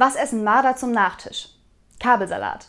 Was essen Marder zum Nachtisch? Kabelsalat.